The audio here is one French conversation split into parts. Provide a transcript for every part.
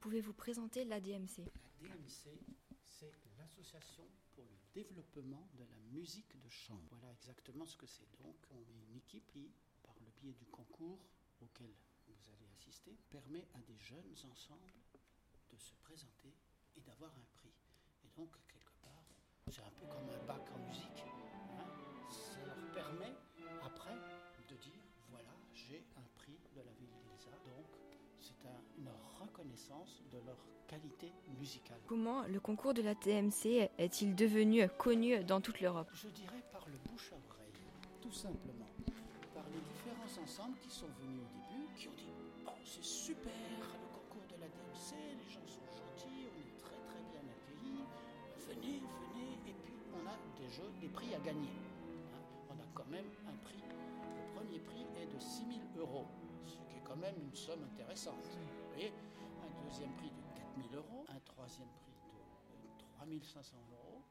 Pouvez-vous présenter l'ADMC La DMC, c'est l'Association pour le développement de la musique de chambre. Voilà exactement ce que c'est. Donc, on est une équipe qui, par le biais du concours auquel vous allez assister, permet à des jeunes ensembles de se présenter et d'avoir un prix. Et donc, quelque part, c'est un peu comme un bac en musique. Reconnaissance de leur qualité musicale. Comment le concours de l'ADMC est-il devenu connu dans toute l'Europe? Je dirais par le bouche à oreille, tout simplement. Par les différents ensembles qui sont venus au début, qui ont dit Oh, c'est super, le concours de la DMC, les gens sont gentils, on est très très bien accueillis. Venez, venez, et puis on a des jeux, des prix à gagner. On a quand même un prix. Le premier prix est de 6 000 euros, ce qui est quand même une somme intéressante. Vous voyez, deuxième prix de 4 000 euros, un troisième prix de 3 500 euros,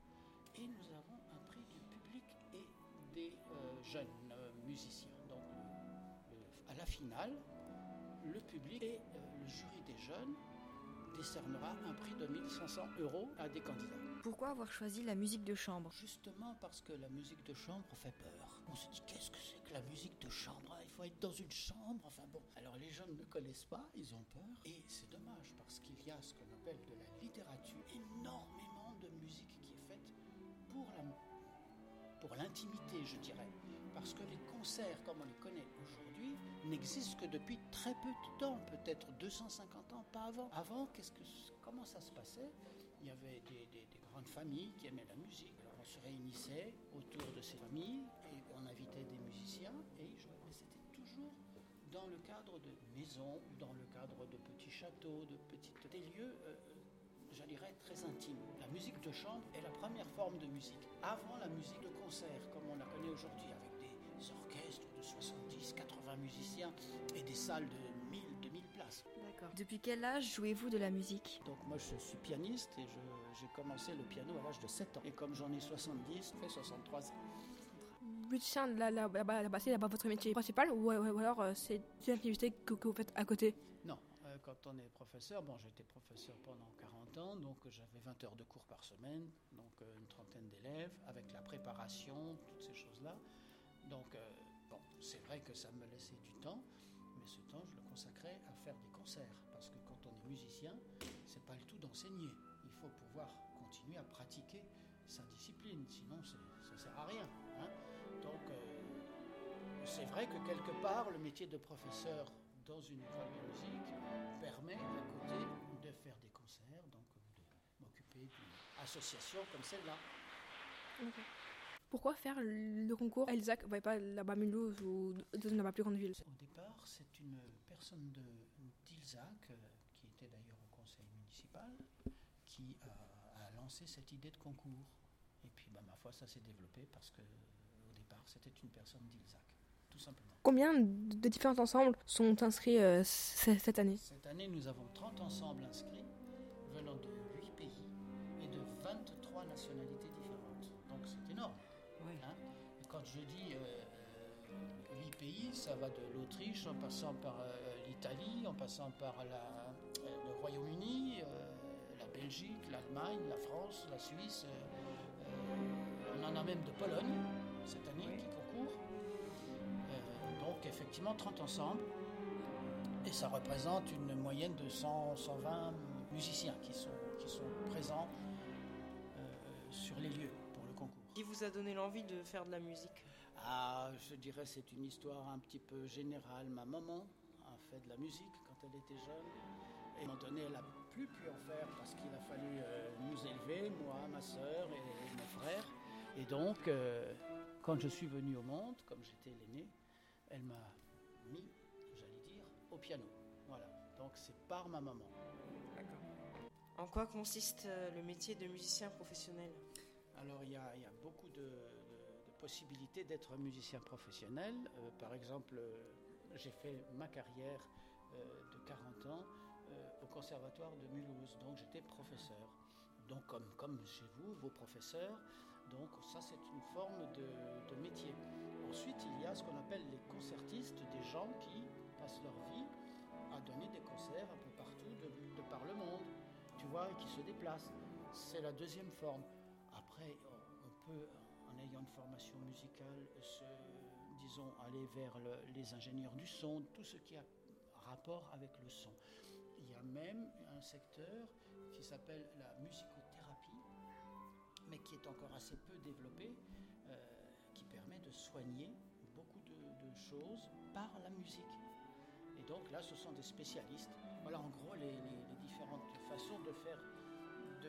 et nous avons un prix du public et des euh, jeunes euh, musiciens. Donc, le- le- à la finale, le public et euh, le jury des jeunes décernera un prix de 1500 euros à des candidats. Pourquoi avoir choisi la musique de chambre? Justement parce que la musique de chambre fait peur. On se dit qu'est-ce la musique de chambre Il faut être dans une chambre. Enfin bon. Alors les jeunes ne connaissent pas, ils ont peur. Et c'est dommage parce qu'il y a ce qu'on appelle de la littérature, énormément de musique qui est faite pour la pour l'intimité, je dirais. Parce que les concerts, comme on les connaît aujourd'hui, n'existent que depuis très peu de temps, peut-être 250 ans, pas avant. Avant, qu'est-ce que, comment ça se passait? Il y avait des grandes familles qui aimaient la musique. Se réunissait autour de ces familles et on invitait des musiciens et ils jouaient. Mais c'était toujours dans le cadre de maisons ou dans le cadre de petits châteaux, de petites des lieux. euh, je dirais, très intime. La musique de chambre est la première forme de musique. Avant la musique de concert, comme on la connaît aujourd'hui, avec des orchestres de 70, 80 musiciens et des salles de 1000, 2000 places. D'accord. Depuis quel âge jouez-vous de la musique? Donc moi je suis pianiste et j'ai commencé le piano à l'âge de 7 ans. Et comme j'en ai 70, ça fait 63 ans. Musicien, là, là, là-bas, là-bas, c'est là-bas votre métier principal ou, ou alors euh, c'est une activité que, que vous faites à côté? Non, euh, quand on est professeur, bon j'étais professeur pendant 40 ans, donc j'avais 20 heures de cours par semaine, donc euh, une trentaine d'élèves, avec la préparation, toutes ces choses-là. Donc euh, bon, c'est vrai que ça me laissait du temps, ce temps je le consacrais à faire des concerts, parce que quand on est musicien, c'est pas le tout d'enseigner. Il faut pouvoir continuer à pratiquer sa discipline, sinon ça sert à rien. hein. Donc euh, c'est vrai que quelque part, le métier de professeur dans une école de musique permet à côté de faire des concerts, donc de m'occuper d'une association comme celle-là. Pourquoi faire le concours Elzac, ouais, pas là-bas Mulhouse ou dans une plus grande ville Au départ, c'est une personne d'Ilzac, euh, qui était d'ailleurs au conseil municipal, qui a, a lancé cette idée de concours. Et puis, bah, ma foi, ça s'est développé parce que au départ, c'était une personne d'Ilzac, tout simplement. Combien de différents ensembles sont inscrits euh, cette année? Cette année, nous avons 30 ensembles inscrits, venant de 8 pays et de 23 nationalités différentes. Donc c'est énorme. Hein. Et quand je dis euh, 8 pays, ça va de l'Autriche en passant par euh, l'Italie, en passant par la- euh, le Royaume-Uni, euh, la Belgique, l'Allemagne, la France, la Suisse. euh, euh, on en a même de Pologne cette année qui concourt. Euh, donc effectivement 30 ensembles. Et ça représente une moyenne de 100, 120 musiciens qui sont, qui sont présents euh, sur les lieux. Qui vous a donné l'envie de faire de la musique Ah, je dirais c'est une histoire un petit peu générale. Ma maman a fait de la musique quand elle était jeune. Et à un moment donné, elle n'a plus pu en faire parce qu'il a fallu euh, nous élever, moi, ma sœur et mon frère. Et donc, euh, quand je suis venu au monde, comme j'étais l'aîné, elle m'a mis, j'allais dire, au piano. Voilà. Donc c'est par ma maman. En quoi consiste euh, le métier de musicien professionnel? Alors il y a, beaucoup de, possibilités d'être musicien professionnel. Euh, par exemple, euh, j'ai fait ma carrière euh, de 40 ans au conservatoire de Mulhouse, donc j'étais professeur. Donc comme, comme chez vous, vos professeurs, donc ça c'est une forme de, métier. Ensuite, il y a ce qu'on appelle les concertistes, des gens qui passent leur vie à donner des concerts un peu partout de, de par le monde. voix qui se déplace. C'est la deuxième forme. On peut, en ayant une formation musicale, se, disons, aller vers le- les ingénieurs du son, tout ce qui a rapport avec le son. Il y a même un secteur qui s'appelle la musicothérapie, mais qui est encore assez peu développé, euh, qui permet de soigner beaucoup de, choses par la musique. Et donc là, ce sont des spécialistes. Voilà en gros les différentes façons de faire